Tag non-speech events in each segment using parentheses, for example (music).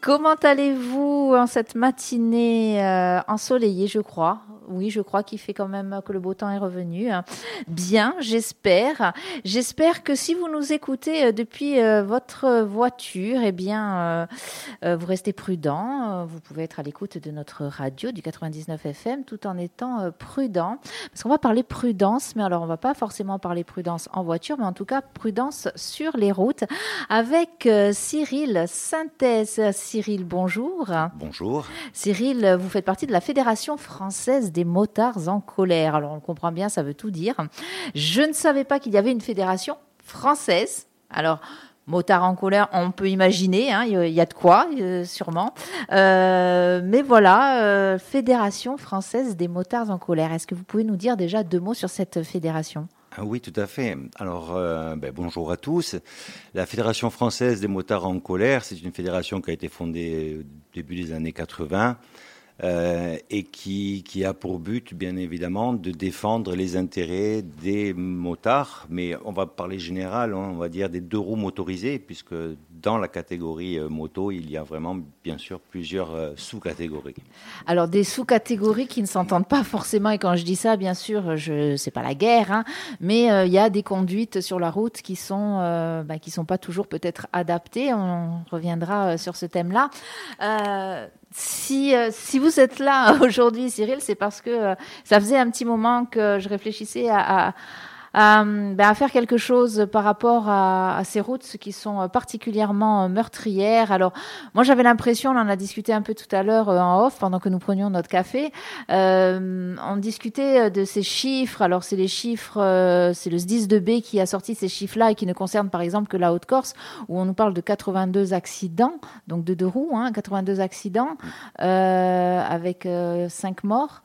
Comment allez-vous en cette matinée euh, ensoleillée, je crois? Oui, je crois qu'il fait quand même que le beau temps est revenu. Bien, j'espère. J'espère que si vous nous écoutez euh, depuis euh, votre voiture, eh bien, vous restez prudent. Vous pouvez être à l'écoute de notre radio du 99 FM tout en étant prudent. Parce qu'on va parler prudence, mais alors on va pas forcément parler prudence en voiture, mais en tout cas prudence sur les routes avec Cyril Synthèse. Cyril, bonjour. Bonjour. Cyril, vous faites partie de la Fédération française des motards en colère. Alors on comprend bien, ça veut tout dire. Je ne savais pas qu'il y avait une fédération française. Alors, motards en colère, on peut imaginer, hein, il y a de quoi, euh, sûrement. Euh, mais voilà, euh, Fédération française des motards en colère. Est-ce que vous pouvez nous dire déjà deux mots sur cette fédération? Ah oui, tout à fait. Alors, ben, bonjour à tous. La Fédération française des motards en colère, c'est une fédération qui a été fondée au début des années 80 euh, et qui, a pour but, bien évidemment, de défendre les intérêts des motards, mais on va parler général, hein, on va dire des deux roues motorisées, puisque dans la catégorie euh, moto, il y a vraiment, bien sûr, plusieurs euh, sous-catégories. Alors, des sous-catégories qui ne s'entendent pas forcément, et quand je dis ça, bien sûr, je c'est pas la guerre, hein, mais il y a des conduites sur la route qui sont, bah, sont pas toujours peut-être adaptées. On reviendra sur ce thème-là. Si, euh, si vous êtes là (laughs) aujourd'hui, Cyril, c'est parce que euh, ça faisait un petit moment que je réfléchissais à, ben, à, faire quelque chose par rapport à, ces routes qui sont euh, particulièrement euh, meurtrières. Alors, moi, j'avais l'impression, on en a discuté un peu tout à l'heure euh, en off pendant que nous prenions notre café, on discutait de ces chiffres. Alors, c'est les chiffres, c'est le SDIS de B qui a sorti ces chiffres-là et qui ne concerne par exemple que la Haute-Corse, où on nous parle de 82 accidents, donc de deux roues, hein, 82 accidents avec 5 morts.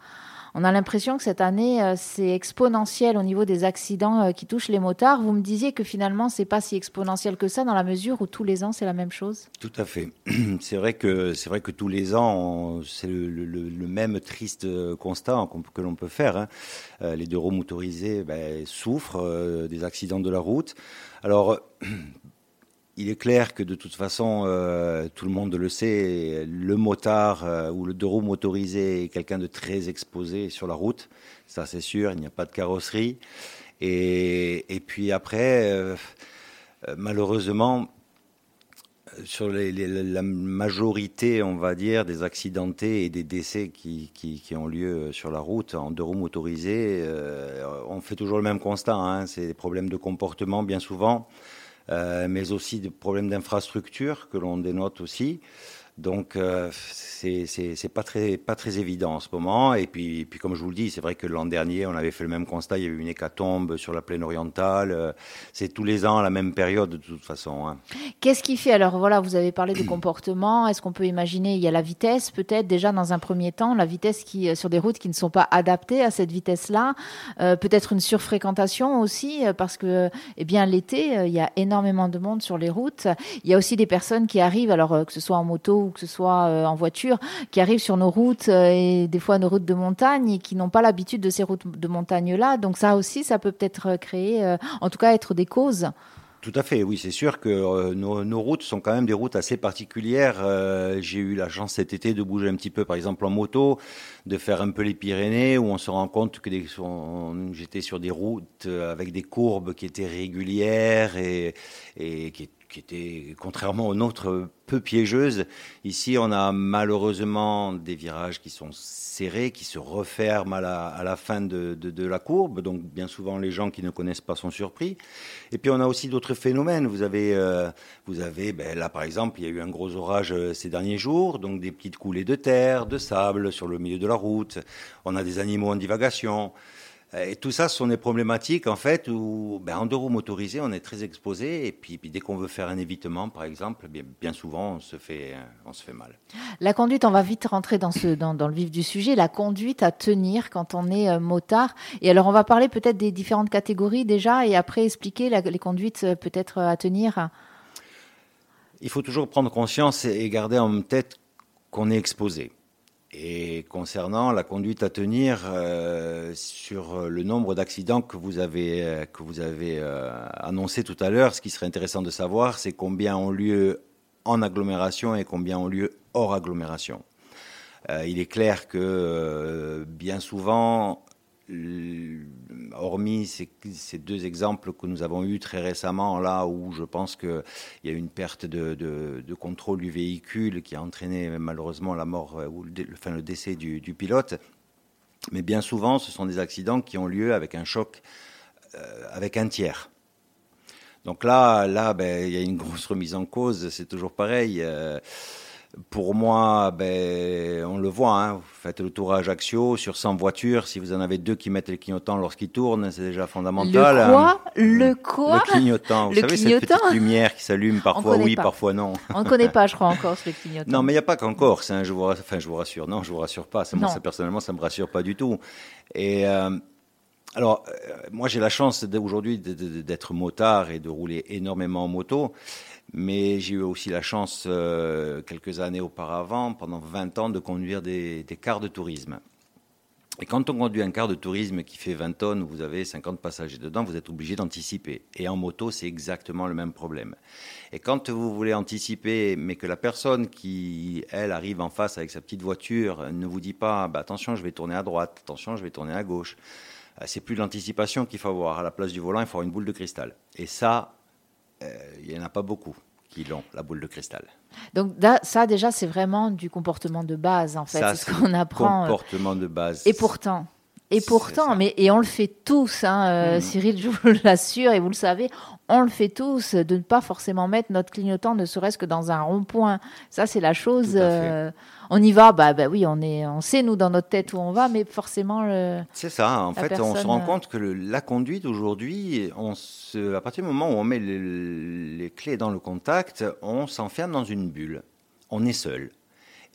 On a l'impression que cette année, euh, c'est exponentiel au niveau des accidents euh, qui touchent les motards. Vous me disiez que finalement, c'est pas si exponentiel que ça dans la mesure où tous les ans, c'est la même chose. Tout à fait. (clears throat) C'est vrai que vrai que tous les ans, c'est le, même triste euh, constat que l'on peut faire. Hein. Les deux roues motorisés ben, souffrent des accidents de la route. Alors (clears throat) il est clair que de toute façon, euh, tout le monde le sait, le motard euh, ou le deux roues motorisé est quelqu'un de très exposé sur la route. Ça, c'est sûr, il n'y a pas de carrosserie. Et, puis après, euh, malheureusement, sur la majorité, on va dire, des accidentés et des décès qui, ont lieu sur la route en deux roues motorisées, on fait toujours le même constat. Hein, c'est des problèmes de comportement bien souvent. Euh, mais aussi des problèmes d'infrastructure que l'on dénote aussi. Donc euh, c'est pas très pas très évident en ce moment. Et puis puis comme je vous le dis, c'est vrai que l'an dernier on avait fait le même constat. Il y a eu une hécatombe sur la plaine orientale. Euh, c'est tous les ans la même période de toute façon. Hein. Qu'est-ce qui fait alors voilà vous avez parlé de (clears throat) comportement. Est-ce qu'on peut imaginer il y a la vitesse peut-être déjà dans un premier temps la vitesse qui euh, sur des routes qui ne sont pas adaptées à cette vitesse-là. Euh, peut-être une surfréquentation aussi parce que eh bien l'été il y a énormément de monde sur les routes. Il y a aussi des personnes qui arrivent alors que ce soit en moto ou que ce soit euh, en voiture, qui arrivent sur nos routes euh, et des fois nos routes de montagne et qui n'ont pas l'habitude de ces routes de montagne-là. Donc ça aussi, ça peut peut-être créer, euh, en tout cas être des causes. Tout à fait, oui, c'est sûr que nos, routes sont quand même des routes assez particulières. J'ai eu la chance cet été de bouger un petit peu, par exemple en moto, de faire un peu les Pyrénées, où on se rend compte que j'étais sur des routes avec des courbes qui étaient régulières et, et qui qui était, contrairement aux nôtres, peu piégeuse. Ici, on a malheureusement des virages qui sont serrés, qui se referment à la, à la fin de, de, la courbe. Donc, bien souvent, les gens qui ne connaissent pas sont surpris. Et puis, on a aussi d'autres phénomènes. Vous avez, euh, vous avez ben, là, par exemple, il y a eu un gros orage euh, ces derniers jours. Donc, des petites coulées de terre, de sable sur le milieu de la route. On a des animaux en divagation. Euh, et tout ça, ce sont des problématiques, en fait, où, ben, en deux roues motorisées, on est très exposé. Et puis, dès qu'on veut faire un évitement, par exemple, bien, bien, souvent, on se, fait, euh, on se fait mal. La conduite, on va vite rentrer dans, ce, dans, dans le vif du sujet. La conduite à tenir quand on est euh, motard. Et alors, on va parler peut-être des différentes catégories déjà, et après expliquer les conduites peut-être à tenir. Il faut toujours prendre conscience et garder en tête qu'on est exposé. Et concernant la conduite à tenir euh, sur le nombre d'accidents que vous avez, euh, que vous avez euh, annoncé tout à l'heure, ce qui serait intéressant de savoir, c'est combien ont lieu en agglomération et combien ont lieu hors agglomération. Il est clair que bien souvent, hormis ces, deux exemples que nous avons eus très récemment, là où je pense qu'il y a une perte de, contrôle du véhicule qui a entraîné malheureusement la mort euh, ou le, décès du, pilote, mais bien souvent, ce sont des accidents qui ont lieu avec un choc avec un tiers. Donc là, là, ben, il y a une grosse remise en cause. C'est toujours pareil. Pour moi, ben, on le voit, hein, vous faites le tour à Ajaccio, sur 100 voitures, si vous en avez deux qui mettent les clignotants lorsqu'ils tournent, c'est déjà fondamental. Le quoi? Le quoi? Le clignotant. Vous savez, cette petite lumière qui s'allume, parfois oui, parfois non. On ne connaît pas, je crois, (laughs) en Corse, le clignotant. Non, mais il n'y a pas qu'en Corse, hein, je, vous, enfin, je vous rassure. Non, je vous rassure pas. Ça, moi, ça, personnellement, ça me rassure pas du tout. Et... Euh, alors, euh, moi, j'ai la chance aujourd'hui d'être motard et de rouler énormément en moto. Mais j'ai eu aussi la chance, euh, quelques années auparavant, pendant 20 ans, de conduire des, cars de tourisme. Et quand on conduit un car de tourisme qui fait 20 tonnes, où vous avez 50 passagers dedans, vous êtes obligé d'anticiper. Et en moto, c'est exactement le même problème. Et quand vous voulez anticiper, mais que la personne qui, elle, arrive en face avec sa petite voiture, ne vous dit pas, bah, attention, je vais tourner à droite, attention, je vais tourner à gauche, euh, c'est plus l'anticipation qu'il faut avoir. À la place du volant, il faut avoir une boule de cristal. Et ça, il n'y en a pas beaucoup qui l'ont, la boule de cristal. Donc ça déjà c'est vraiment du comportement de base en fait, c'est ce qu'on apprend. Euh, comportement de base. Et pourtant, et pourtant, mais et on le fait tous, hein, euh, mm. Cyril, je vous (laughs) l'assure et vous le savez, on le fait tous de ne pas forcément mettre notre clignotant, ne serait-ce que dans un rond-point. Ça c'est la chose on y va, bah, bah oui, on, est, on sait nous dans notre tête où on va, mais forcément. C'est ça, en fait, on se rend euh, compte que la conduite aujourd'hui, à partir du moment où on met les, clés dans le contact, on s'enferme dans une bulle. On est seul.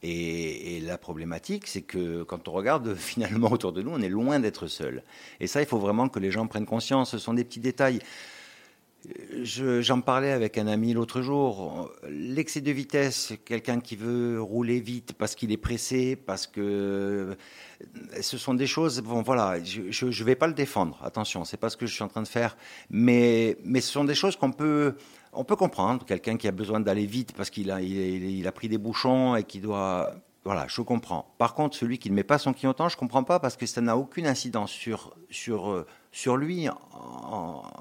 Et, la problématique, c'est que quand on regarde (laughs) finalement autour de nous, on est loin d'être seul. Et ça, il faut vraiment que les gens prennent conscience. Ce sont des petits détails. J'en parlais avec un ami l'autre jour. L'excès de vitesse, quelqu'un qui veut rouler vite parce qu'il est pressé, parce que ce sont des choses. Bon, voilà, je ne vais pas le défendre. Attention, c'est pas ce que je suis en train de faire, mais mais ce sont des choses qu'on peut on peut comprendre. Quelqu'un qui a besoin d'aller vite parce qu'il a il, a pris des bouchons et qui doit voilà, je comprends. Par contre, celui qui ne met pas son clignotant, je ne comprends pas parce que ça n'a aucune incidence sur, sur, euh, sur lui.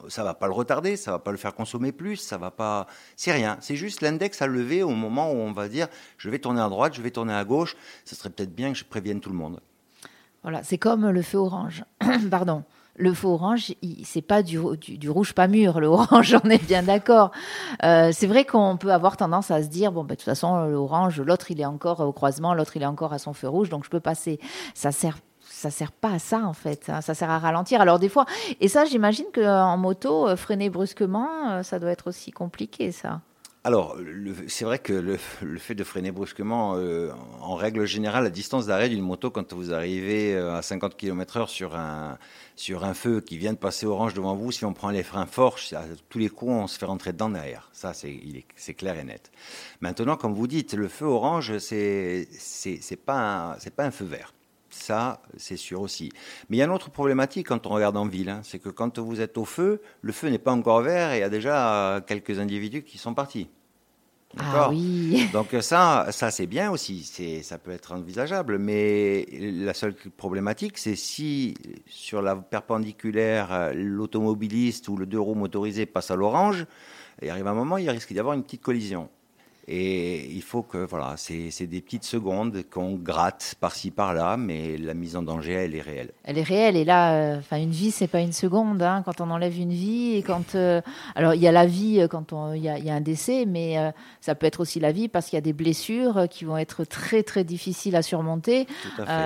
ça va pas le retarder, ça va pas le faire consommer plus, ça va pas. C'est rien. C'est juste l'index à lever au moment où on va dire je vais tourner à droite, je vais tourner à gauche. Ce serait peut-être bien que je prévienne tout le monde. Voilà, c'est comme le feu orange. (coughs) Pardon le feu orange, c'est pas du, rouge pas mûr, le (laughs) orange, on est bien d'accord. Euh, c'est vrai qu'on peut avoir tendance à se dire, bon, ben, de toute façon, l'orange, l'autre, il est encore au croisement, l'autre, il est encore à son feu rouge, donc je peux passer. Ça sert ça sert pas à ça en fait, hein. ça sert à ralentir. Alors des fois, et ça j'imagine qu'en moto, euh, freiner brusquement, euh, ça doit être aussi compliqué ça. Alors, c'est vrai que le, fait de freiner brusquement, euh, en règle générale, la distance d'arrêt d'une moto, quand vous arrivez euh, à 50 km/h sur un, sur un feu qui vient de passer orange devant vous, si on prend les freins forts, à tous les coups, on se fait rentrer dedans derrière. Ça, c'est clair et net. Maintenant, comme vous dites, le feu orange, c'est pas, pas un feu vert. Ça, c'est sûr aussi. Mais il y a une autre problématique quand on regarde en ville, hein, c'est que quand vous êtes au feu, le feu n'est pas encore vert et il y a déjà quelques individus qui sont partis. Ah oui. (laughs) Donc ça, ça c'est bien aussi, c'est, ça peut être envisageable. Mais la seule problématique, c'est si sur la perpendiculaire, l'automobiliste ou le deux roues motorisé passe à l'orange, il arrive un moment, il risque d'y avoir une petite collision. Et il faut que, voilà, c'est des petites secondes qu'on gratte par-ci par-là, mais la mise en danger, elle est réelle. Elle est réelle. Et là, euh, une vie, c'est pas une seconde. Hein, quand on enlève une vie, et quand, euh, alors il y a la vie euh, quand il y, y, a un décès, mais ça peut être aussi la vie parce qu'il y a des blessures qui vont être très très difficiles à surmonter,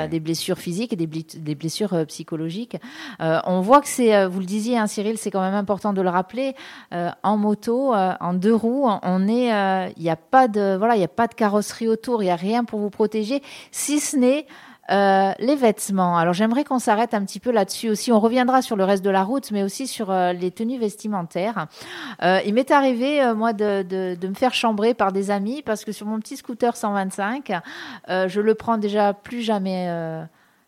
des blessures physiques et des, des blessures psychologiques. on voit que c'est, vous le disiez, hein, Cyril, c'est quand même important de le rappeler. en moto, en deux roues, on est, il y a pas de il n'y a pas de carrosserie autour, il n'y a rien pour vous protéger, si ce n'est euh, les vêtements. Alors j'aimerais qu'on s'arrête un petit peu là-dessus aussi. On reviendra sur le reste de la route, mais aussi sur euh, les tenues vestimentaires. Euh, il m'est arrivé, moi, de, de, me faire chambrer par des amis parce que sur mon petit scooter 125, je le prends déjà plus jamais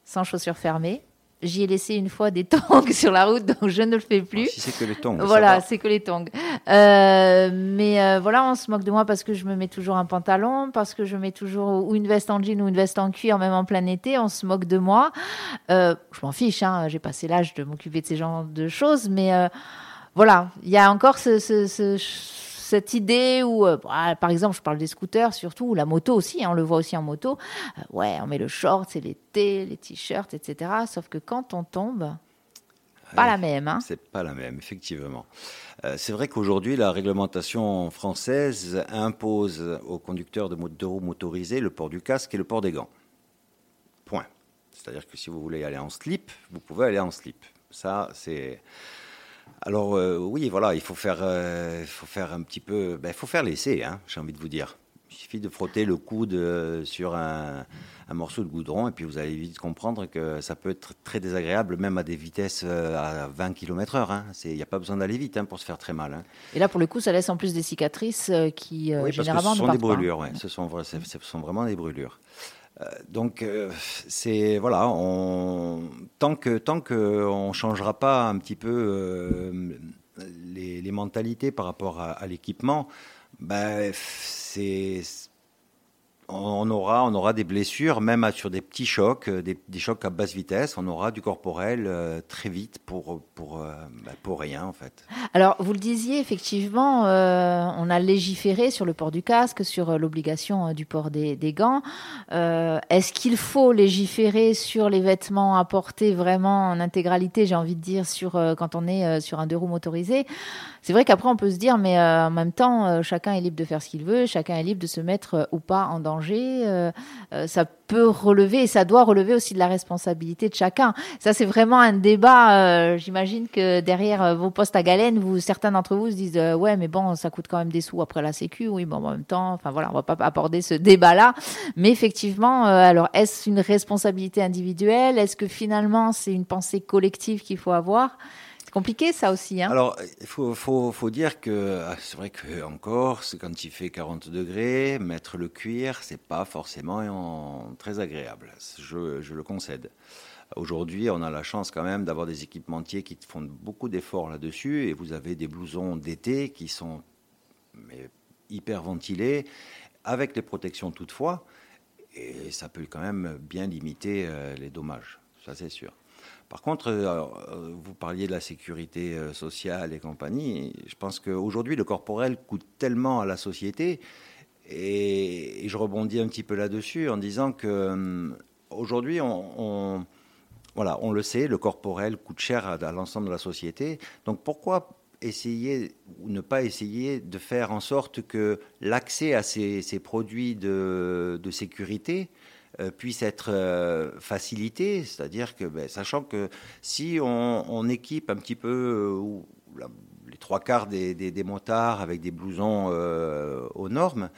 sans chaussures fermées j'y ai laissé une fois des tongs (laughs) sur la route, donc je ne le fais plus. si c'est que les tongs. Voilà, c'est que les tongs. Euh, mais euh, voilà, on se moque de moi parce que je me mets toujours un pantalon, parce que je mets toujours ou une veste en jean ou une veste en cuir, même en plein été. On se moque de moi. Euh, je m'en fiche, hein, j'ai passé l'âge de m'occuper de ces genres de choses, mais voilà, il y a encore ce, cette idée où, bah, par exemple, je parle des scooters surtout, ou la moto aussi, hein, on le voit aussi en moto. ouais, on met le short, c'est l'été, les t-shirts, etc. Sauf que quand on tombe, pas la même. Hein. C'est pas la même, effectivement. Euh, c'est vrai qu'aujourd'hui, la réglementation française impose aux conducteurs de, roues motorisés le port du casque et le port des gants. Point. C'est-à-dire que si vous voulez aller en slip, vous pouvez aller en slip. Ça, c'est. Alors euh, oui, voilà, il faut faire, euh, faut faire un petit peu, ben, il faut faire l'essai, hein, j'ai envie de vous dire. Il suffit de frotter le coude sur un, un morceau de goudron et puis vous allez vite comprendre que ça peut être très désagréable même à des vitesses euh, à 20 km/h. Hein. Il n'y a pas besoin d'aller vite hein, pour se faire très mal. Hein. Et là, pour le coup, ça laisse en plus des cicatrices euh, qui euh, oui, généralement ce sont des brûlures. Ouais. Ce, sont, ce sont vraiment des brûlures. Donc c'est voilà, tant que tant que on changera pas un petit peu les, les, mentalités par rapport à, à l'équipement, ben c'est on aura, on aura des blessures, même sur des petits chocs, euh, des, chocs à basse vitesse. On aura du corporel euh, très vite pour, pour, euh, bah, pour rien, en fait. Alors, vous le disiez, effectivement, on a légiféré sur le port du casque, sur l'obligation du port des, gants. Est-ce qu'il faut légiférer sur les vêtements à porter vraiment en intégralité, j'ai envie de dire, sur, quand on est sur un deux roues motorisé? C'est vrai qu'après, on peut se dire, mais en même temps, chacun est libre de faire ce qu'il veut, chacun est libre de se mettre ou pas en danger euh, euh, ça peut relever et ça doit relever aussi de la responsabilité de chacun. Ça, c'est vraiment un débat. Euh, j'imagine que derrière vos postes à galène, vous, certains d'entre vous se disent ouais, mais bon, ça coûte quand même des sous après la Sécu. Oui, bon, en même temps, enfin voilà, on va pas aborder ce débat-là. Mais effectivement, alors est-ce une responsabilité individuelle? Est-ce que finalement c'est une pensée collective qu'il faut avoir? Compliqué ça aussi. Hein Alors, il faut, dire que ah, c'est vrai qu'en Corse, quand il fait 40 degrés, mettre le cuir, c'est pas forcément très agréable. Je, le concède. Aujourd'hui, on a la chance quand même d'avoir des équipementiers qui font beaucoup d'efforts là-dessus et vous avez des blousons d'été qui sont hyper ventilés avec les protections toutefois et ça peut quand même bien limiter euh, les dommages, ça c'est sûr. Par contre, euh, euh, vous parliez de la sécurité euh, sociale et compagnie. Je pense qu'aujourd'hui, le corporel coûte tellement à la société, et, je rebondis un petit peu là-dessus en disant que aujourd'hui, on, voilà, on le sait, le corporel coûte cher à, l'ensemble de la société. Donc pourquoi essayer ou ne pas essayer de faire en sorte que l'accès à ces, produits de sécurité puisse être euh, facilité, c'est-à-dire que, ben, sachant que si on, équipe un petit peu euh, les trois quarts des, des, motards avec des blousons aux normes,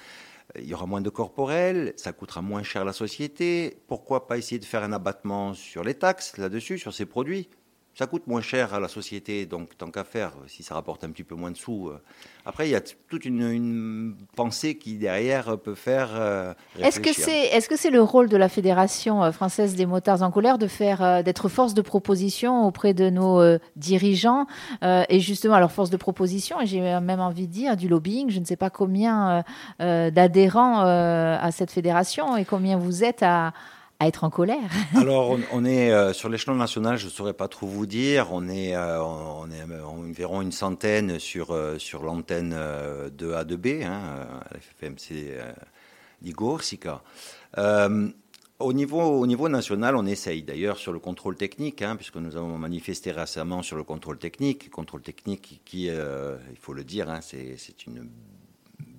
il y aura moins de corporels, ça coûtera moins cher à la société. Pourquoi pas essayer de faire un abattement sur les taxes là-dessus, sur ces produits? Ça coûte moins cher à la société, donc tant qu'à faire, si ça rapporte un petit peu moins de sous. Euh. Après, il y a toute une, pensée qui derrière peut faire. Euh, est-ce que c'est le rôle de la fédération euh, française des motards en colère de faire d'être force de proposition auprès de nos dirigeants et justement alors force de proposition et j'ai même envie de dire du lobbying. Je ne sais pas combien d'adhérents à cette fédération et combien vous êtes à à être en colère (laughs) Alors, on, est euh, sur l'échelon national, je ne saurais pas trop vous dire. On est, euh, on est environ une centaine sur, euh, sur l'antenne de A2B, hein, la FMC d'Igor-Sika. Au niveau, au niveau national, on essaye. D'ailleurs, sur le contrôle technique, hein, puisque nous avons manifesté récemment sur le contrôle technique, contrôle technique qui, il faut le dire, hein, c'est une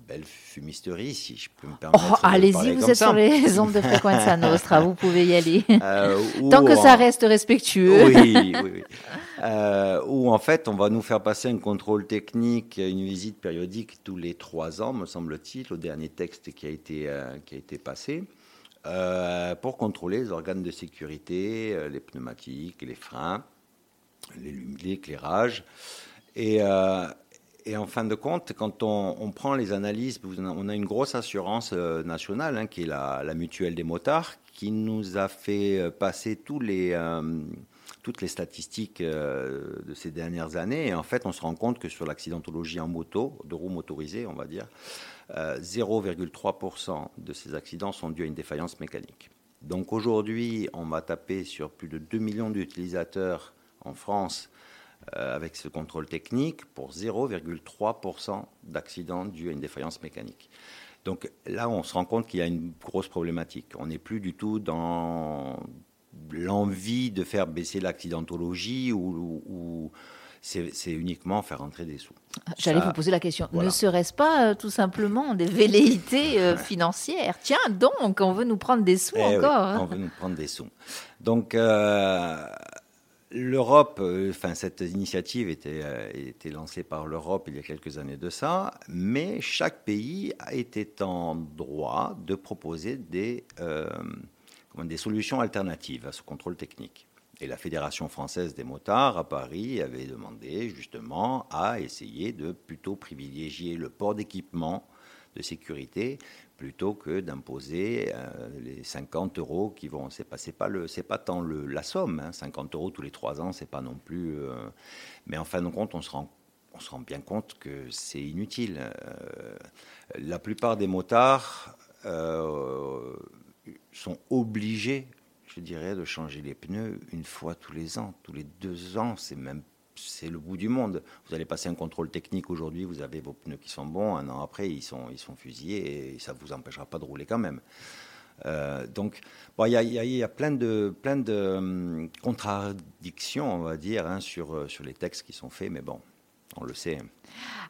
belle fumisterie, si je peux me oh, permettre. Allez-y, vous êtes sur les (laughs) ondes de fréquence à Nostra, vous pouvez y aller. Euh, Tant que ça reste respectueux. Oui, oui, oui. (laughs) Euh, où en fait, on va nous faire passer un contrôle technique, une visite périodique tous les trois ans, me semble-t-il, au dernier texte qui a été, euh, qui a été passé. pour contrôler les organes de sécurité, les pneumatiques, les freins, l'éclairage. Et, et en fin de compte, quand on, prend les analyses, on a une grosse assurance euh, nationale, hein, qui est la, mutuelle des motards, qui nous a fait euh, passer euh, toutes les statistiques de ces dernières années. Et en fait, on se rend compte que sur l'accidentologie en moto, de roues motorisées, on va dire, 0,3% de ces accidents sont dus à une défaillance mécanique. Donc aujourd'hui, on va taper sur plus de 2 millions d'utilisateurs en France avec ce contrôle technique pour 0,3% d'accidents dus à une défaillance mécanique. Donc là, on se rend compte qu'il y a une grosse problématique. On n'est plus du tout dans l'envie de faire baisser l'accidentologie ou, c'est uniquement faire entrer des sous. J'allais vous poser la question. Ne serait-ce pas euh, tout simplement des velléités euh, financières? Tiens, donc, on veut nous prendre des sous eh encore. On veut nous prendre des sous. Donc, L'Europe, euh, enfin cette initiative était, euh, était lancée par l'Europe il y a quelques années de ça, mais chaque pays été en droit de proposer euh, des solutions alternatives à ce contrôle technique. Et la Fédération française des motards à Paris avait demandé justement à essayer de plutôt privilégier le port d'équipement de sécurité plutôt que d'imposer euh, les 50 euros qui vont. C'est pas, pas pas tant le, la somme. 50 hein. euros tous les trois ans, c'est pas non plus. Euh, mais en fin de compte, on se rend on se rend bien compte que c'est inutile. Euh, la plupart des motards sont obligés, je dirais, de changer les pneus une fois tous les ans, tous les deux ans, c'est même c'est le bout du monde. Vous allez passer un contrôle technique aujourd'hui, vous avez vos pneus qui sont bons, un an après, ils sont, ils sont fusillés et ça ne vous empêchera pas de rouler quand même. Euh, donc, il y, a, plein de, plein de hum, contradictions, on va dire, hein, sur, euh, sur les textes qui sont faits, mais bon, on le sait.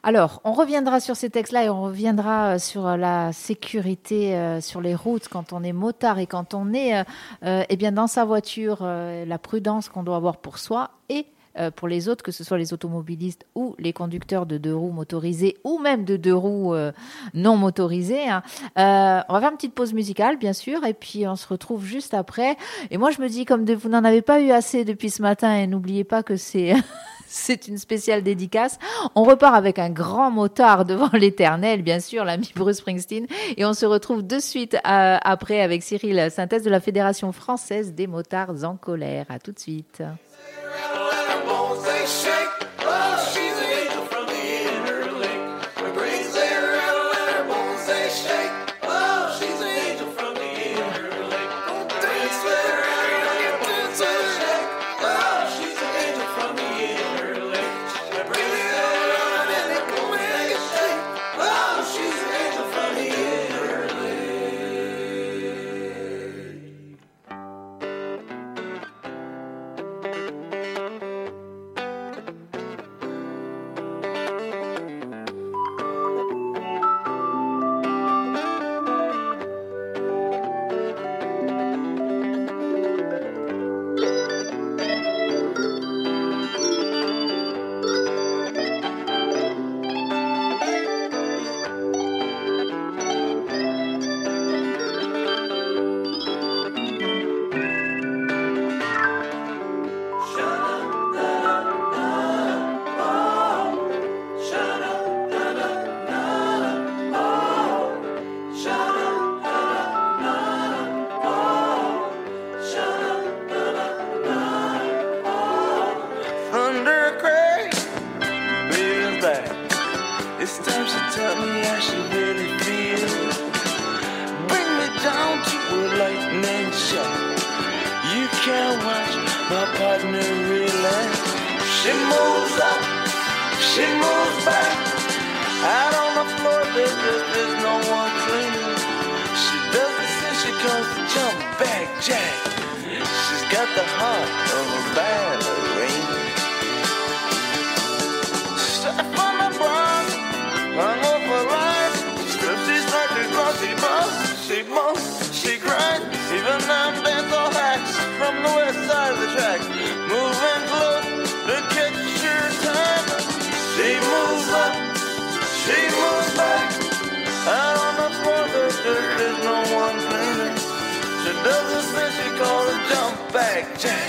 Alors, on reviendra sur ces textes-là et on reviendra euh, sur la sécurité sur les routes quand on est motard et quand on est eh bien, dans sa voiture, la prudence qu'on doit avoir pour soi et euh, pour les autres, que ce soit les automobilistes ou les conducteurs de deux roues motorisés ou même de deux roues euh, non motorisées. Hein. Euh, on va faire une petite pause musicale, bien sûr, et puis on se retrouve juste après. Et moi, je me dis, comme vous n'en avez pas eu assez depuis ce matin, et n'oubliez pas que c'est... (laughs) c'est une spéciale dédicace. On repart avec un grand motard devant (laughs) l'éternel, bien sûr, l'ami Bruce Springsteen. Et on se retrouve de suite après avec Cyril Synthèse de la Fédération française des motards en colère. À tout de suite. Nation. jump, jump back, Jack. She's got the heart of a ballad. Jack.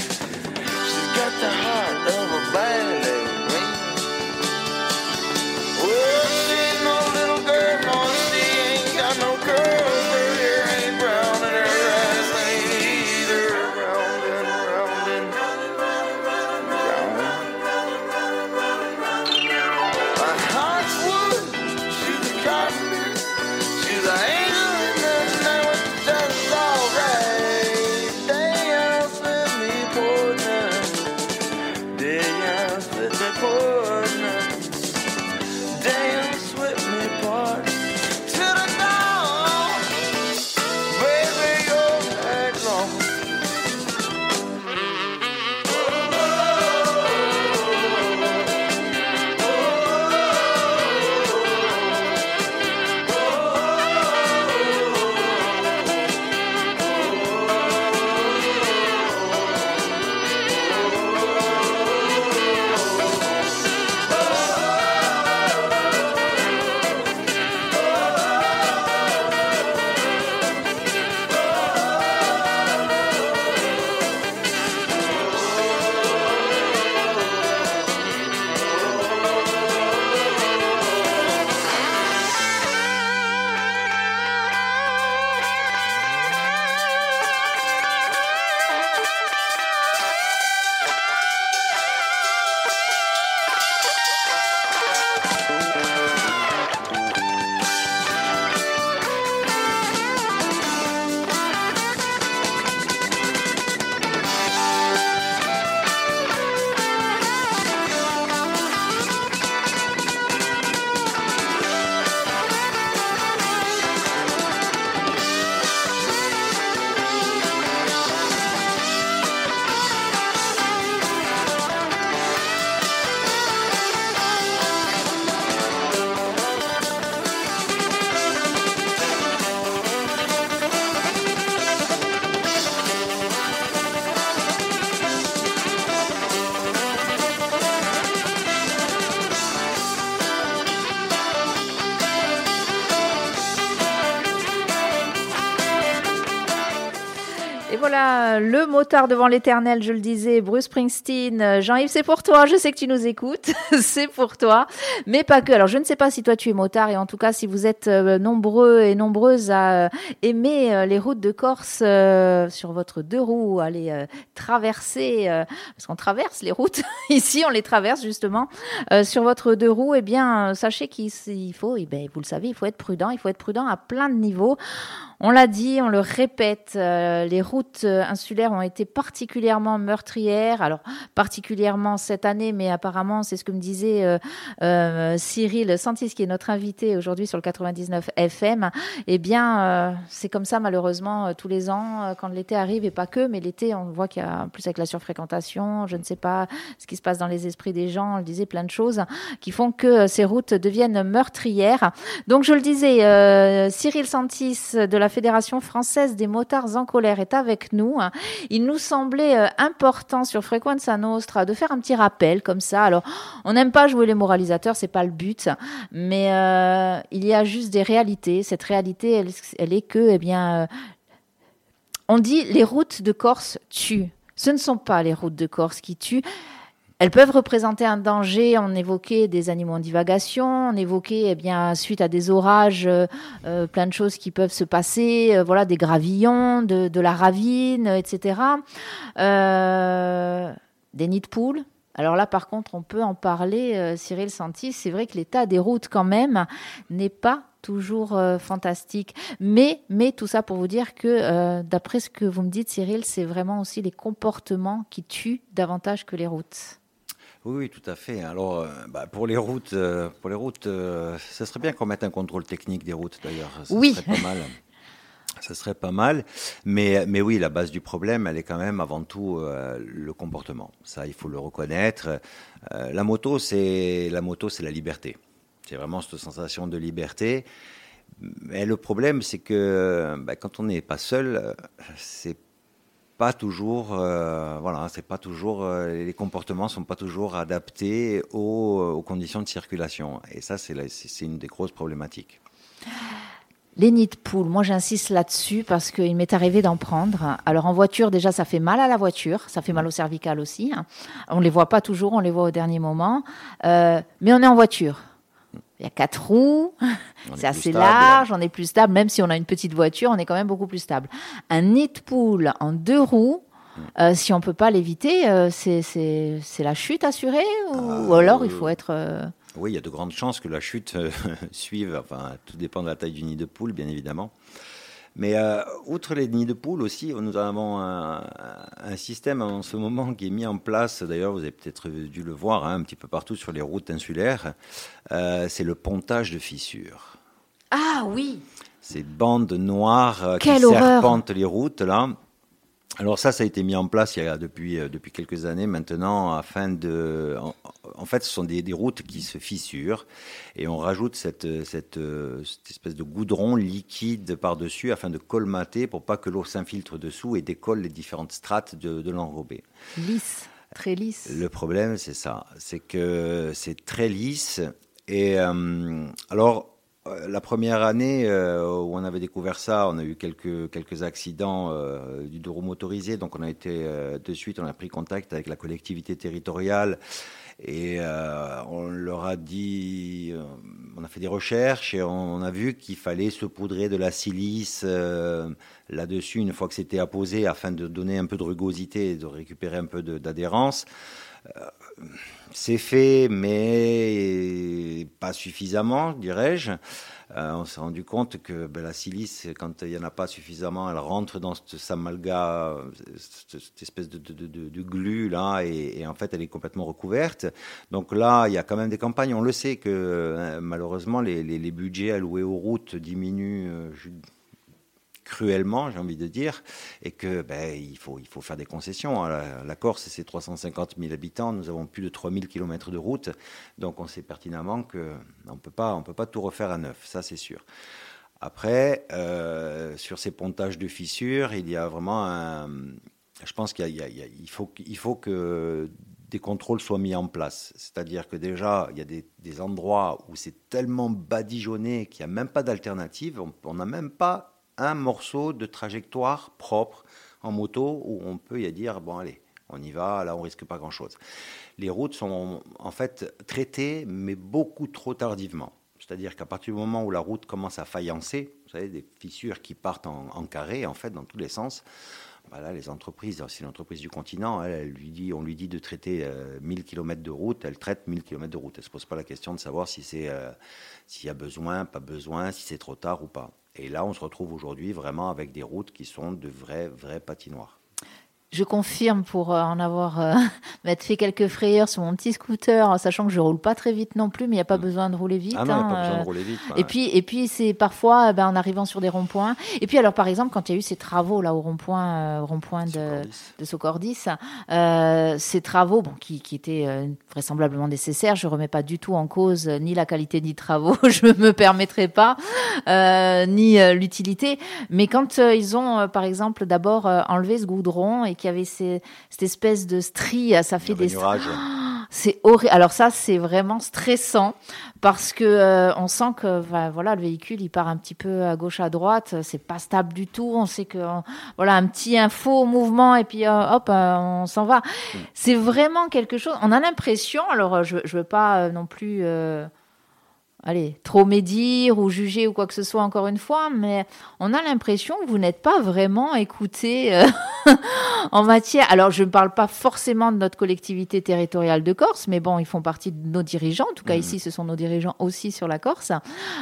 Motard devant l'éternel, je le disais, Bruce Springsteen. Jean-Yves, c'est pour toi. Je sais que tu nous écoutes. (laughs) c'est pour toi. Mais pas que. Alors, je ne sais pas si toi tu es motard et en tout cas, si vous êtes euh, nombreux et nombreuses à euh, aimer euh, les routes de Corse sur votre deux roues, à les traverser, parce qu'on traverse les routes. (laughs) Ici, on les traverse justement sur votre deux roues. Eh bien, sachez qu'il faut, eh ben, vous le savez, il faut être prudent. Il faut être prudent à plein de niveaux. On l'a dit, on le répète, euh, les routes euh, insulaires ont été particulièrement meurtrières. Alors, particulièrement cette année, mais apparemment, c'est ce que me disait euh, Cyril Santis, qui est notre invité aujourd'hui sur le 99 FM. Eh bien, c'est comme ça, malheureusement, tous les ans, quand l'été arrive, et pas que, mais l'été, on voit qu'il y a, plus avec la surfréquentation, je ne sais pas ce qui se passe dans les esprits des gens, on le disait, plein de choses qui font que ces routes deviennent meurtrières. Donc, je le disais, Cyril Santis de la Fédération française des motards en colère est avec nous. Il nous semblait euh, important sur Frequenza Nostra de faire un petit rappel comme ça. Alors, on n'aime pas jouer les moralisateurs, c'est pas le but, mais euh, il y a juste des réalités. Cette réalité, elle, est que, eh bien, euh, on dit les routes de Corse tuent. Ce ne sont pas les routes de Corse qui tuent. Elles peuvent représenter un danger. On évoquait des animaux en divagation, on évoquait, eh bien, suite à des orages, euh, euh, plein de choses qui peuvent se passer. Euh, voilà, des gravillons, de, la ravine, etc. des nids de poules. Alors là, par contre, on peut en parler, Cyril Santis. C'est vrai que l'état des routes, quand même, n'est pas toujours fantastique. Mais, mais tout ça pour vous dire que, d'après ce que vous me dites, Cyril, c'est vraiment aussi les comportements qui tuent davantage que les routes. Oui, tout à fait. Alors, euh, bah, pour les routes, euh, pour les routes, euh, ça serait bien qu'on mette un contrôle technique des routes d'ailleurs. oui. Serait pas mal. (laughs) Ça serait pas mal, mais, mais oui, la base du problème, elle est quand même avant tout le comportement. Ça, il faut le reconnaître. la moto, c'est la moto, c'est la liberté. C'est vraiment cette sensation de liberté. Mais le problème, c'est que bah, quand on n'est pas seul, c'est pas toujours, euh, voilà, c'est pas toujours, euh, les comportements sont pas toujours adaptés aux, conditions de circulation. Et ça, c'est une des grosses problématiques. Les nids de poules, moi j'insiste là-dessus parce qu'il m'est arrivé d'en prendre. Alors en voiture, déjà, ça fait mal à la voiture, ça fait mal au cervical aussi. Hein. On les voit pas toujours, on les voit au dernier moment. Euh, mais on est en voiture. Il y a quatre roues, c'est assez large, on est plus stable. Même si on a une petite voiture, on est quand même beaucoup plus stable. Un nid de poule en deux roues, hmm. euh, si on peut pas l'éviter, euh, c'est la chute assurée ou, ah, alors il faut être. Euh, oui, il y a de grandes chances que la chute (laughs) suive. Enfin, tout dépend de la taille du nid de poule, bien évidemment. Mais euh, outre les nids de poules aussi, nous avons un, système en ce moment qui est mis en place, d'ailleurs vous avez peut-être dû le voir hein, un petit peu partout sur les routes insulaires, euh, c'est le pontage de fissures. Ah oui. Ces bandes noires euh, qui serpentent les routes là, alors ça, ça a été mis en place il y a depuis, euh, depuis quelques années maintenant, afin de... En, fait, ce sont des, routes qui se fissurent et on rajoute cette, cette, cette espèce de goudron liquide par-dessus afin de colmater pour pas que l'eau s'infiltre dessous et décolle les différentes strates de, de l'enrobé. Lisse, très lisse. Le problème, c'est ça, c'est que c'est très lisse et euh, alors euh, la première année euh, où on avait découvert ça, on a eu quelques, quelques accidents euh, du dos motorisé. Donc on a été de suite, on a pris contact avec la collectivité territoriale et on leur a dit, on a fait des recherches et on, a vu qu'il fallait se poudrer de la silice là-dessus une fois que c'était apposé afin de donner un peu de rugosité et de récupérer un peu d'adhérence. C'est fait, mais pas suffisamment, dirais-je. Euh, on s'est rendu compte que ben, la silice, quand il n'y en a pas suffisamment, elle rentre dans ce samalga, cette, espèce de, glu là, et, en fait, elle est complètement recouverte. Donc là, il y a quand même des campagnes. On le sait que euh, malheureusement, les, les, budgets alloués aux routes diminuent. Euh, cruellement, j'ai envie de dire, et que ben, il, faut, il faut faire des concessions. La, la Corse, c'est 350 000 habitants, nous avons plus de 3000 km de route, donc on sait pertinemment qu'on ne peut pas tout refaire à neuf, ça c'est sûr. Après, euh, sur ces pontages de fissures, il y a vraiment un... Je pense qu'il il faut, il faut que des contrôles soient mis en place. C'est-à-dire que déjà, il y a des, des endroits où c'est tellement badigeonné qu'il n'y a même pas d'alternative. On n'a même pas un morceau de trajectoire propre en moto où on peut y dire bon allez, on y va, là on risque pas grand-chose. Les routes sont en fait traitées, mais beaucoup trop tardivement. C'est-à-dire qu'à partir du moment où la route commence à faïencer, vous savez, des fissures qui partent en, carré, en fait, dans tous les sens, voilà, les entreprises, c'est l'entreprise du continent, elle, lui dit, on lui dit de traiter 1000 euh, km de route, elle traite 1000 km de route. Elle ne se pose pas la question de savoir si euh, s'il y a besoin, pas besoin, si c'est trop tard ou pas. Et là, on se retrouve aujourd'hui vraiment avec des routes qui sont de vrais, vrais patinoires. Je confirme pour euh, en avoir euh, (laughs) fait quelques frayeurs sur mon petit scooter, sachant que je roule pas très vite non plus, mais il n'y a pas mm. besoin de rouler vite. Ah non, hein, pas besoin de euh. rouler vite. Et puis, et puis c'est parfois ben, en arrivant sur des ronds-points. Et puis alors par exemple, quand il y a eu ces travaux là au rond-point, rond-point de, de Socordis, ces travaux, bon, qui, qui étaient vraisemblablement nécessaires, je remets pas du tout en cause ni la qualité des travaux, (laughs) je me permettrai pas, ni l'utilité. Mais quand ils ont, par exemple, d'abord enlevé ce goudron et qui avait cette espèce de strie, ça fait des. (gasps) C'est horrible. Alors ça, c'est vraiment stressant parce que euh, on sent que voilà le véhicule il part un petit peu à gauche à droite, c'est pas stable du tout. On sait que voilà un petit info mouvement et puis euh, hop euh, on s'en va. Mm. C'est vraiment quelque chose. On a l'impression. Alors je je veux pas non plus allez, trop médire ou juger ou quoi que ce soit encore une fois, mais on a l'impression que vous n'êtes pas vraiment écouté euh, (laughs) en matière. Alors, je ne parle pas forcément de notre collectivité territoriale de Corse, mais bon, ils font partie de nos dirigeants. En tout cas, mmh. ici, ce sont nos dirigeants aussi sur la Corse. Euh,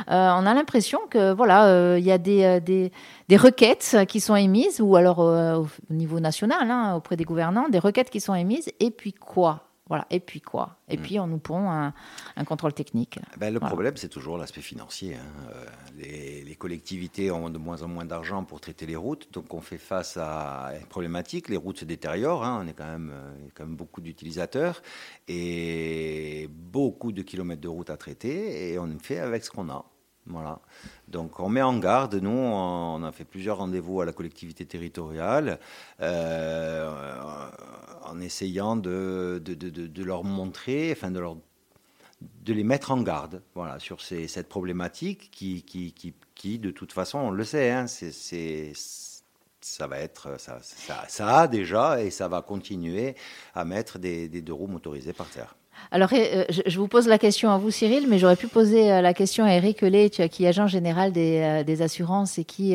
on a l'impression que voilà, euh, il y a des, des, des, requêtes qui sont émises, ou alors au niveau national, hein, auprès des gouvernants, des requêtes qui sont émises, et puis quoi? Voilà. Et puis quoi? Et mm. puis on nous pond un, contrôle technique. Ben, le problème, c'est toujours l'aspect financier. Hein. Euh, les, collectivités ont de moins en moins d'argent pour traiter les routes, donc on fait face à une problématique. Les routes se détériorent. Hein. On est quand même, euh, quand même beaucoup d'utilisateurs et beaucoup de kilomètres de route à traiter, et on fait avec ce qu'on a. Voilà. Donc on met en garde, nous, on a fait plusieurs rendez-vous à la collectivité territoriale euh, en essayant de, de, de, leur montrer, enfin de, leur, de les mettre en garde voilà, sur cette problématique qui, qui, qui, qui, de toute façon, on le sait, hein, c'est ça va être, ça, ça, a déjà et ça va continuer à mettre des, des deux roues motorisées par terre. Alors, euh, je vous pose la question à vous, Cyril, mais j'aurais pu poser euh, la question à Eric Lé, qui est agent général des, euh, assurances et qui,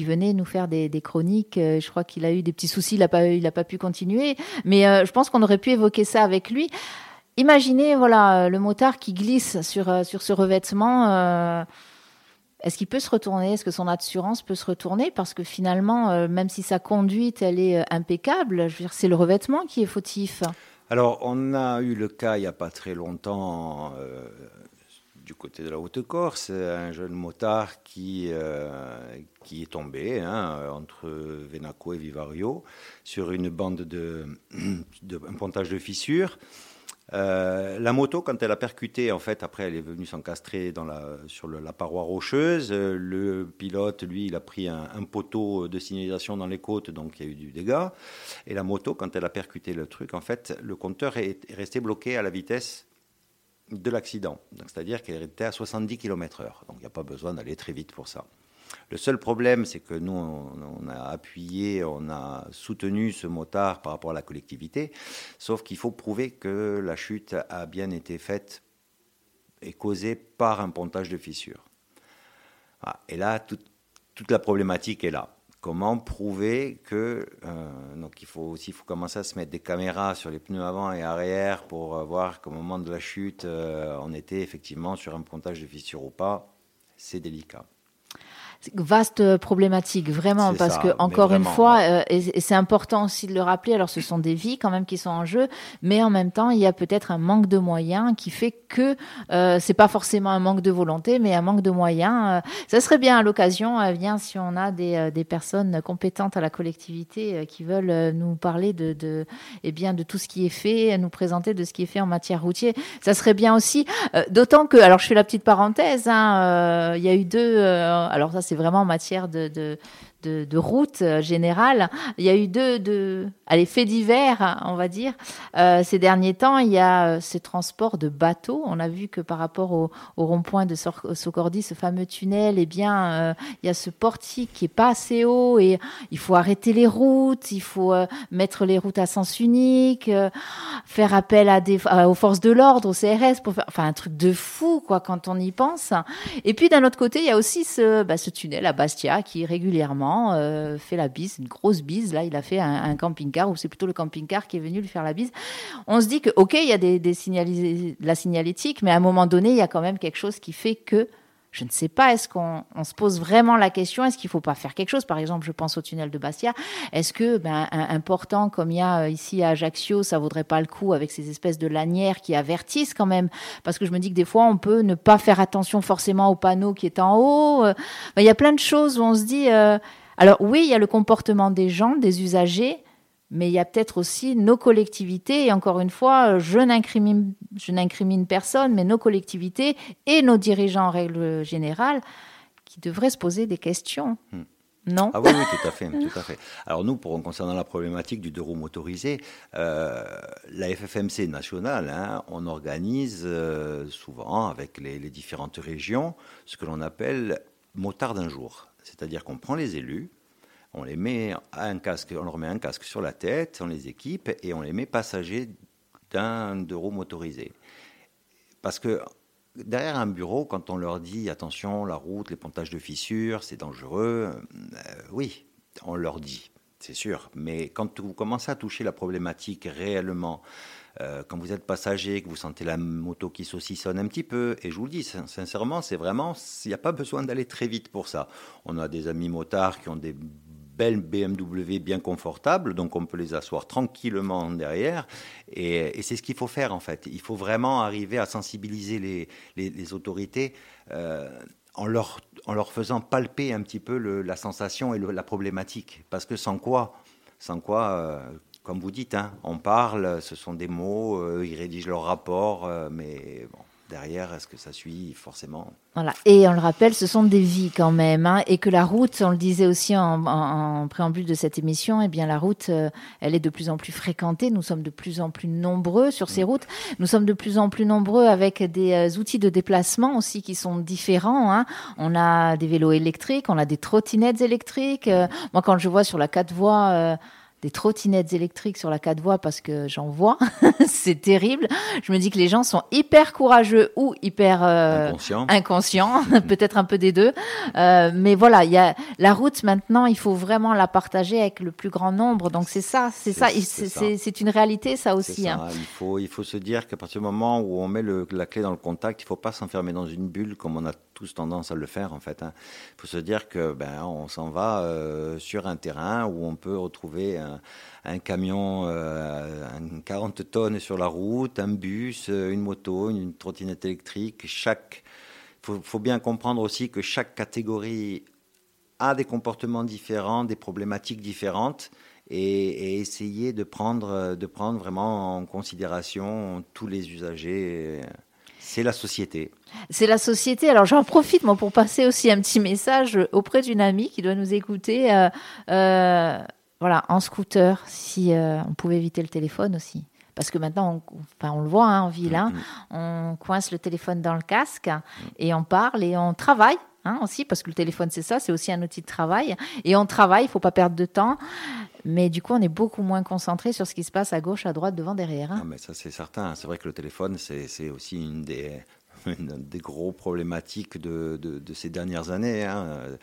venait nous faire des, chroniques. Je crois qu'il a eu des petits soucis, il n'a pas, pas pu continuer. Mais je pense qu'on aurait pu évoquer ça avec lui. Imaginez, voilà, le motard qui glisse sur, sur ce revêtement. Est-ce qu'il peut se retourner? Est-ce que son assurance peut se retourner? Parce que finalement, même si sa conduite, elle est impeccable, c'est le revêtement qui est fautif. Alors, on a eu le cas il n'y a pas très longtemps euh, du côté de la Haute-Corse, un jeune motard qui, euh, est tombé hein, entre Venaco et Vivario sur une bande de, (clears throat) de un pontage de fissures. Euh, la moto, quand elle a percuté, en fait, après, elle est venue s'encastrer sur la paroi rocheuse. Euh, le pilote, lui, il a pris un, poteau de signalisation dans les côtes, donc il y a eu du dégât. Et la moto, quand elle a percuté le truc, en fait, le compteur est, resté bloqué à la vitesse de l'accident. C'est-à-dire qu'elle était à 70 km/h. Donc il n'y a pas besoin d'aller très vite pour ça. Le seul problème, c'est que nous, on, a appuyé, on a soutenu ce motard par rapport à la collectivité, sauf qu'il faut prouver que la chute a bien été faite et causée par un pontage de fissure. Et là, toute la problématique est là. Comment prouver que euh, donc il faut aussi faut commencer à se mettre des caméras sur les pneus avant et arrière pour voir qu'au moment de la chute euh, on était effectivement sur un pontage de fissure ou pas. C'est délicat vaste problématique vraiment parce que encore une fois euh, et, c'est important aussi de le rappeler alors ce sont des vies quand même qui sont en jeu mais en même temps il y a peut-être un manque de moyens qui fait que euh, c'est pas forcément un manque de volonté mais un manque de moyens euh, ça serait bien à l'occasion euh, bien si on a des, des, personnes compétentes à la collectivité qui veulent nous parler de, de eh bien de tout ce qui est fait nous présenter de ce qui est fait en matière routière ça serait bien aussi d'autant que alors je fais la petite parenthèse hein, il y a eu deux alors ça c'est vraiment en matière de, de, route euh, générale. Il y a eu deux, deux allez, divers, on va dire. Euh, ces derniers temps, il y a euh, ce transport de bateaux. On a vu que par rapport au, rond-point de Socordi, ce fameux tunnel, eh bien, il y a ce portique qui est pas assez haut et il faut arrêter les routes, il faut mettre les routes à sens unique, faire appel à des, aux forces de l'ordre, au CRS, pour faire, enfin, un truc de fou, quoi, quand on y pense. Et puis, d'un autre côté, il y a aussi ce, bah, ce tunnel à Bastia qui régulièrement euh, fait la bise, une grosse bise. Là, il a fait un, camping-car, ou c'est plutôt le camping-car qui est venu lui faire la bise. On se dit que, ok, il y a des, des de la signalétique, mais à un moment donné, il y a quand même quelque chose qui fait que je ne sais pas, est-ce qu'on on se pose vraiment la question, est-ce qu'il ne faut pas faire quelque chose? Par exemple, je pense au tunnel de Bastia. Est-ce que, ben, un, important comme il y a euh, ici à Ajaccio, ça vaudrait pas le coup avec ces espèces de lanières qui avertissent quand même? Parce que je me dis que des fois, on peut ne pas faire attention forcément au panneau qui est en haut. Euh, ben, il y a plein de choses où on se dit... alors oui, il y a le comportement des gens, des usagers, mais il y a peut-être aussi nos collectivités, et encore une fois, je n'incrimine, je n'incrimine personne, mais nos collectivités et nos dirigeants en règle générale, qui devraient se poser des questions. Hmm. Non? Ah oui, oui, tout à fait, tout à fait. Alors nous, pour concernant la problématique du deux roues motorisé, euh, la FFMC nationale, hein, on organise euh, souvent avec les, les, différentes régions ce que l'on appelle motard d'un jour. C'est-à-dire qu'on prend les élus, on les met un casque, on leur met un casque sur la tête, on les équipe et on les met passagers d'un roues motorisé. Parce que derrière un bureau, quand on leur dit attention, la route, les pontages de fissures, c'est dangereux, euh, oui, on leur dit, c'est sûr. Mais quand vous commencez à toucher la problématique réellement, euh, quand vous êtes passager, que vous sentez la moto qui saucissonne un petit peu, et je vous le dis sincèrement, c'est vraiment, il n'y a pas besoin d'aller très vite pour ça. On a des amis motards qui ont des belles BMW bien confortables, donc on peut les asseoir tranquillement derrière. Et, c'est ce qu'il faut faire en fait. Il faut vraiment arriver à sensibiliser les, autorités euh, en, leur, faisant palper un petit peu la sensation et la problématique. Parce que sans quoi, sans quoi euh, comme vous dites, hein, on parle, ce sont des mots, euh, ils rédigent leur rapport, euh, mais bon, derrière, est-ce que ça suit forcément Voilà. Et on le rappelle, ce sont des vies quand même, hein, et que la route, on le disait aussi en, en, en préambule de cette émission, eh bien la route, euh, elle est de plus en plus fréquentée. Nous sommes de plus en plus nombreux sur ces routes. Nous sommes de plus en plus nombreux avec des outils de déplacement aussi qui sont différents. Hein. On a des vélos électriques, on a des trottinettes électriques. Moi, quand je vois sur la quatre voies des trottinettes électriques sur la quatre voies parce que j'en vois. (laughs) c'est terrible. Je me dis que les gens sont hyper courageux ou hyper euh, inconscients, inconscients (laughs) peut-être un peu des deux. Euh, mais voilà, il y a la route maintenant, il faut vraiment la partager avec le plus grand nombre. Donc c'est ça, c'est ça, c'est une réalité ça aussi. Ça. Hein. Il faut il faut se dire qu'à partir du moment où on met le, la clé dans le contact, il faut pas s'enfermer dans une bulle comme on a tous tendance à le faire en fait. Il hein. faut se dire que ben on s'en va euh, sur un terrain où on peut retrouver un, un camion euh, un 40 tonnes sur la route, un bus, une moto, une, trottinette électrique. Chaque faut, faut bien comprendre aussi que chaque catégorie a des comportements différents, des problématiques différentes. Et, et, essayer de prendre, de prendre vraiment en considération tous les usagers. C'est la société. C'est la société. Alors j'en profite moi pour passer aussi un petit message auprès d'une amie qui doit nous écouter. Euh, euh, voilà, en scooter, si euh, on pouvait éviter le téléphone aussi. Parce que maintenant, on, enfin, on le voit hein, en ville, hein, on coince le téléphone dans le casque et on parle et on travaille. Hein, aussi, parce que le téléphone, c'est ça, c'est aussi un outil de travail. Et on travaille, il ne faut pas perdre de temps. Mais du coup, on est beaucoup moins concentré sur ce qui se passe à gauche, à droite, devant, derrière. Hein. Ah, mais ça, c'est certain. C'est vrai que le téléphone, c'est aussi une des, (laughs) une des gros problématiques de, de, de ces dernières années. Hein.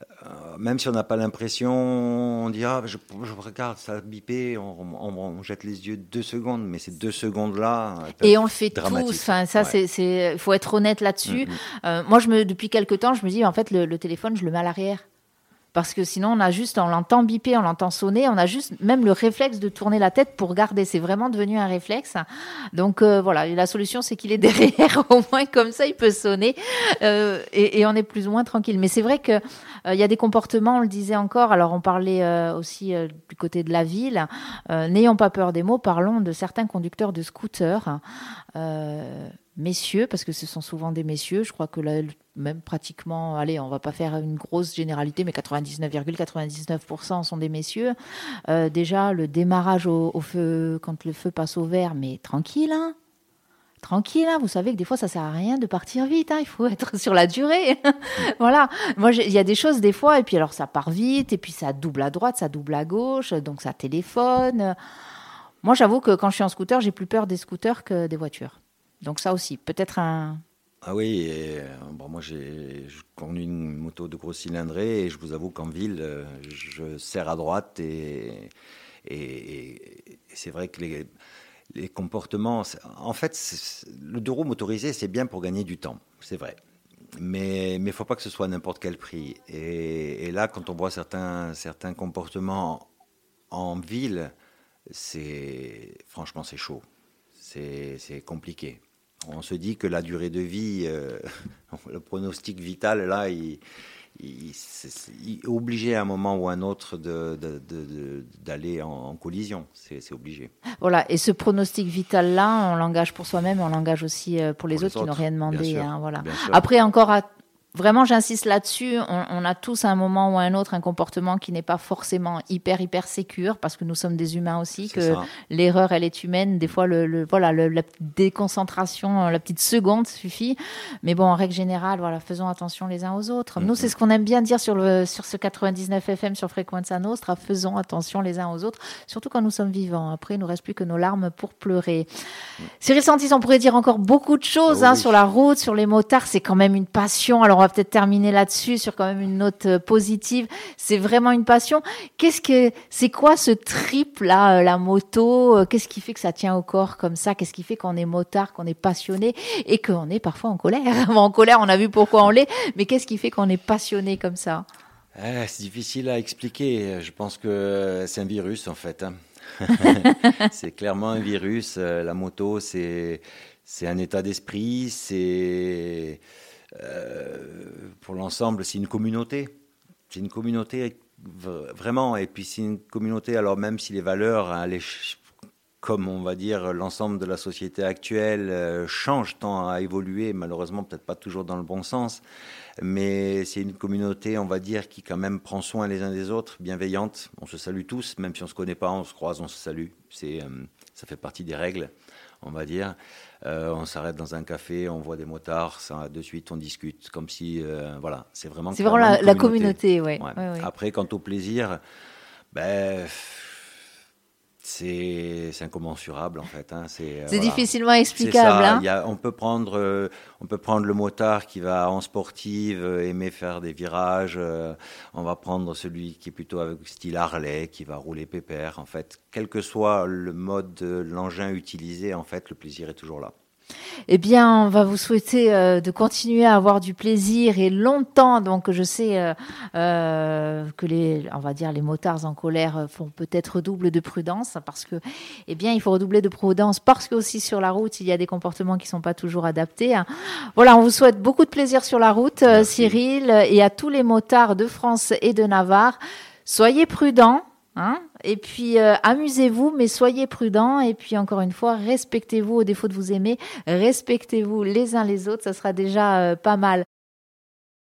Euh, même si on n'a pas l'impression, on dit ah, je, je, regarde ça bipé, on, on, on, jette les yeux deux secondes, mais ces deux secondes-là. Et on le fait tous. Enfin, ça, ouais. c'est, il faut être honnête là-dessus. Mm -hmm. euh, moi, je me, depuis quelques temps, je me dis en fait, le, le téléphone, je le mets à l'arrière parce que sinon on a juste, on l'entend biper, on l'entend sonner, on a juste même le réflexe de tourner la tête pour regarder. C'est vraiment devenu un réflexe. Donc euh, voilà, la solution c'est qu'il est (laughs) derrière, au moins comme ça il peut sonner euh, et, et, on est plus ou moins tranquille. Mais c'est vrai que il euh, y a des comportements, on le disait encore. Alors on parlait euh, aussi euh, du côté de la ville. N'ayons pas peur des mots, parlons de certains conducteurs de scooters messieurs, parce que ce sont souvent des messieurs. Je crois que là, même pratiquement, allez, on va pas faire une grosse généralité, mais 99,99% sont des messieurs. Euh, déjà, le démarrage au, feu, quand le feu passe au vert, mais tranquille, hein tranquille. Hein. vous savez que des fois, ça sert à rien de partir vite. Hein. il faut être (laughs) sur la durée. (laughs) voilà. Moi, il y a des choses des fois, et puis alors ça part vite, et puis ça double à droite, ça double à gauche, donc ça téléphone. Moi, j'avoue que quand je suis en scooter, j'ai plus peur des scooters que des voitures. Donc ça aussi, peut-être un. Ah oui, euh, bon, moi j'ai conduit une moto de gros cylindrée et je vous avoue qu'en ville, euh, je serre à droite et, c'est vrai que les, comportements. En fait, le deux roues motorisé, c'est bien pour gagner du temps, c'est vrai. Mais il ne faut pas que ce soit à n'importe quel prix. Et, et, là, quand on voit certains, certains comportements en ville, c'est franchement c'est chaud, c'est compliqué. On se dit que la durée de vie, euh, (laughs) le pronostic vital là, il, il, est obligé à un moment ou à un autre d'aller en, collision. C'est obligé. Voilà, et ce pronostic vital-là, on l'engage pour soi-même on l'engage aussi euh, pour les autres, qui n'ont rien demandé. Hein, voilà. Après, encore à Vraiment, j'insiste là-dessus. On, a tous à un moment ou à un autre un comportement qui n'est pas forcément hyper hyper sécure parce que nous sommes des humains aussi. Que l'erreur elle est humaine. Des fois, le, voilà, la déconcentration, la petite seconde suffit. Mais bon, en règle générale, voilà, faisons attention les uns aux autres. Nous, c'est ce qu'on aime bien dire sur le sur ce 99 FM sur Frequenza Nostra. Faisons attention les uns aux autres, surtout quand nous sommes vivants. Après, il nous reste plus que nos larmes pour pleurer. Cyril Santis, on pourrait dire encore beaucoup de choses ah hein, sur la route, sur les motards. C'est quand même une passion. Alors va peut-être terminer là-dessus sur quand même une note euh, positive. C'est vraiment une passion. Qu'est-ce que c'est quoi ce trip là, euh, la moto euh, Qu'est-ce qui fait que ça tient au corps comme ça? Qu'est-ce qui fait qu'on est motard, qu'on est passionné et qu'on est parfois en colère? (laughs) En colère, on a vu pourquoi on l'est, mais qu'est-ce qui fait qu'on est passionné comme ça? Eh, C'est difficile à expliquer. Je pense que c'est un virus en fait. Hein. (laughs) c'est clairement un virus. La moto, c'est c'est un état d'esprit, c'est pour l'ensemble, c'est une communauté. C'est une communauté vraiment. Et puis c'est une communauté, alors même si les valeurs, hein, comme on va dire l'ensemble de la société actuelle, euh, changent, tant à évoluer, malheureusement peut-être pas toujours dans le bon sens, mais c'est une communauté, on va dire, qui quand même prend soin les uns des autres, bienveillante. On se salue tous, même si on se connaît pas, on se croise, on se salue. C'est, euh, ça fait partie des règles, on va dire. Euh, on s'arrête dans un café, on voit des motards, ça, de suite on discute, comme si, euh, voilà, c'est vraiment. C'est vraiment la communauté, ouais. Après, quant au plaisir, ben c'est incommensurable en fait. Hein. C'est euh, difficilement explicable. Hein. on, peut prendre, on peut prendre le motard qui va en sportive, aimer faire des virages. on va prendre celui qui est plutôt avec style Harley, qui va rouler pépère. En fait, quel que soit le mode, l'engin utilisé, en fait, le plaisir est toujours là. Eh bien, on va vous souhaiter euh, de continuer à avoir du plaisir et longtemps. Donc, je sais euh, euh, que les, on va dire, les motards en colère font peut-être double de prudence parce que, eh bien, il faut redoubler de prudence parce que aussi sur la route, il y a des comportements qui sont pas toujours adaptés. Hein. Voilà, on vous souhaite beaucoup de plaisir sur la route, Cyril, et à tous les motards de France et de Navarre. Soyez prudents. Hein et puis euh, amusez-vous, mais soyez prudents. Et puis encore une fois, respectez-vous au défaut de vous aimer. Respectez-vous les uns les autres, ça sera déjà euh, pas mal.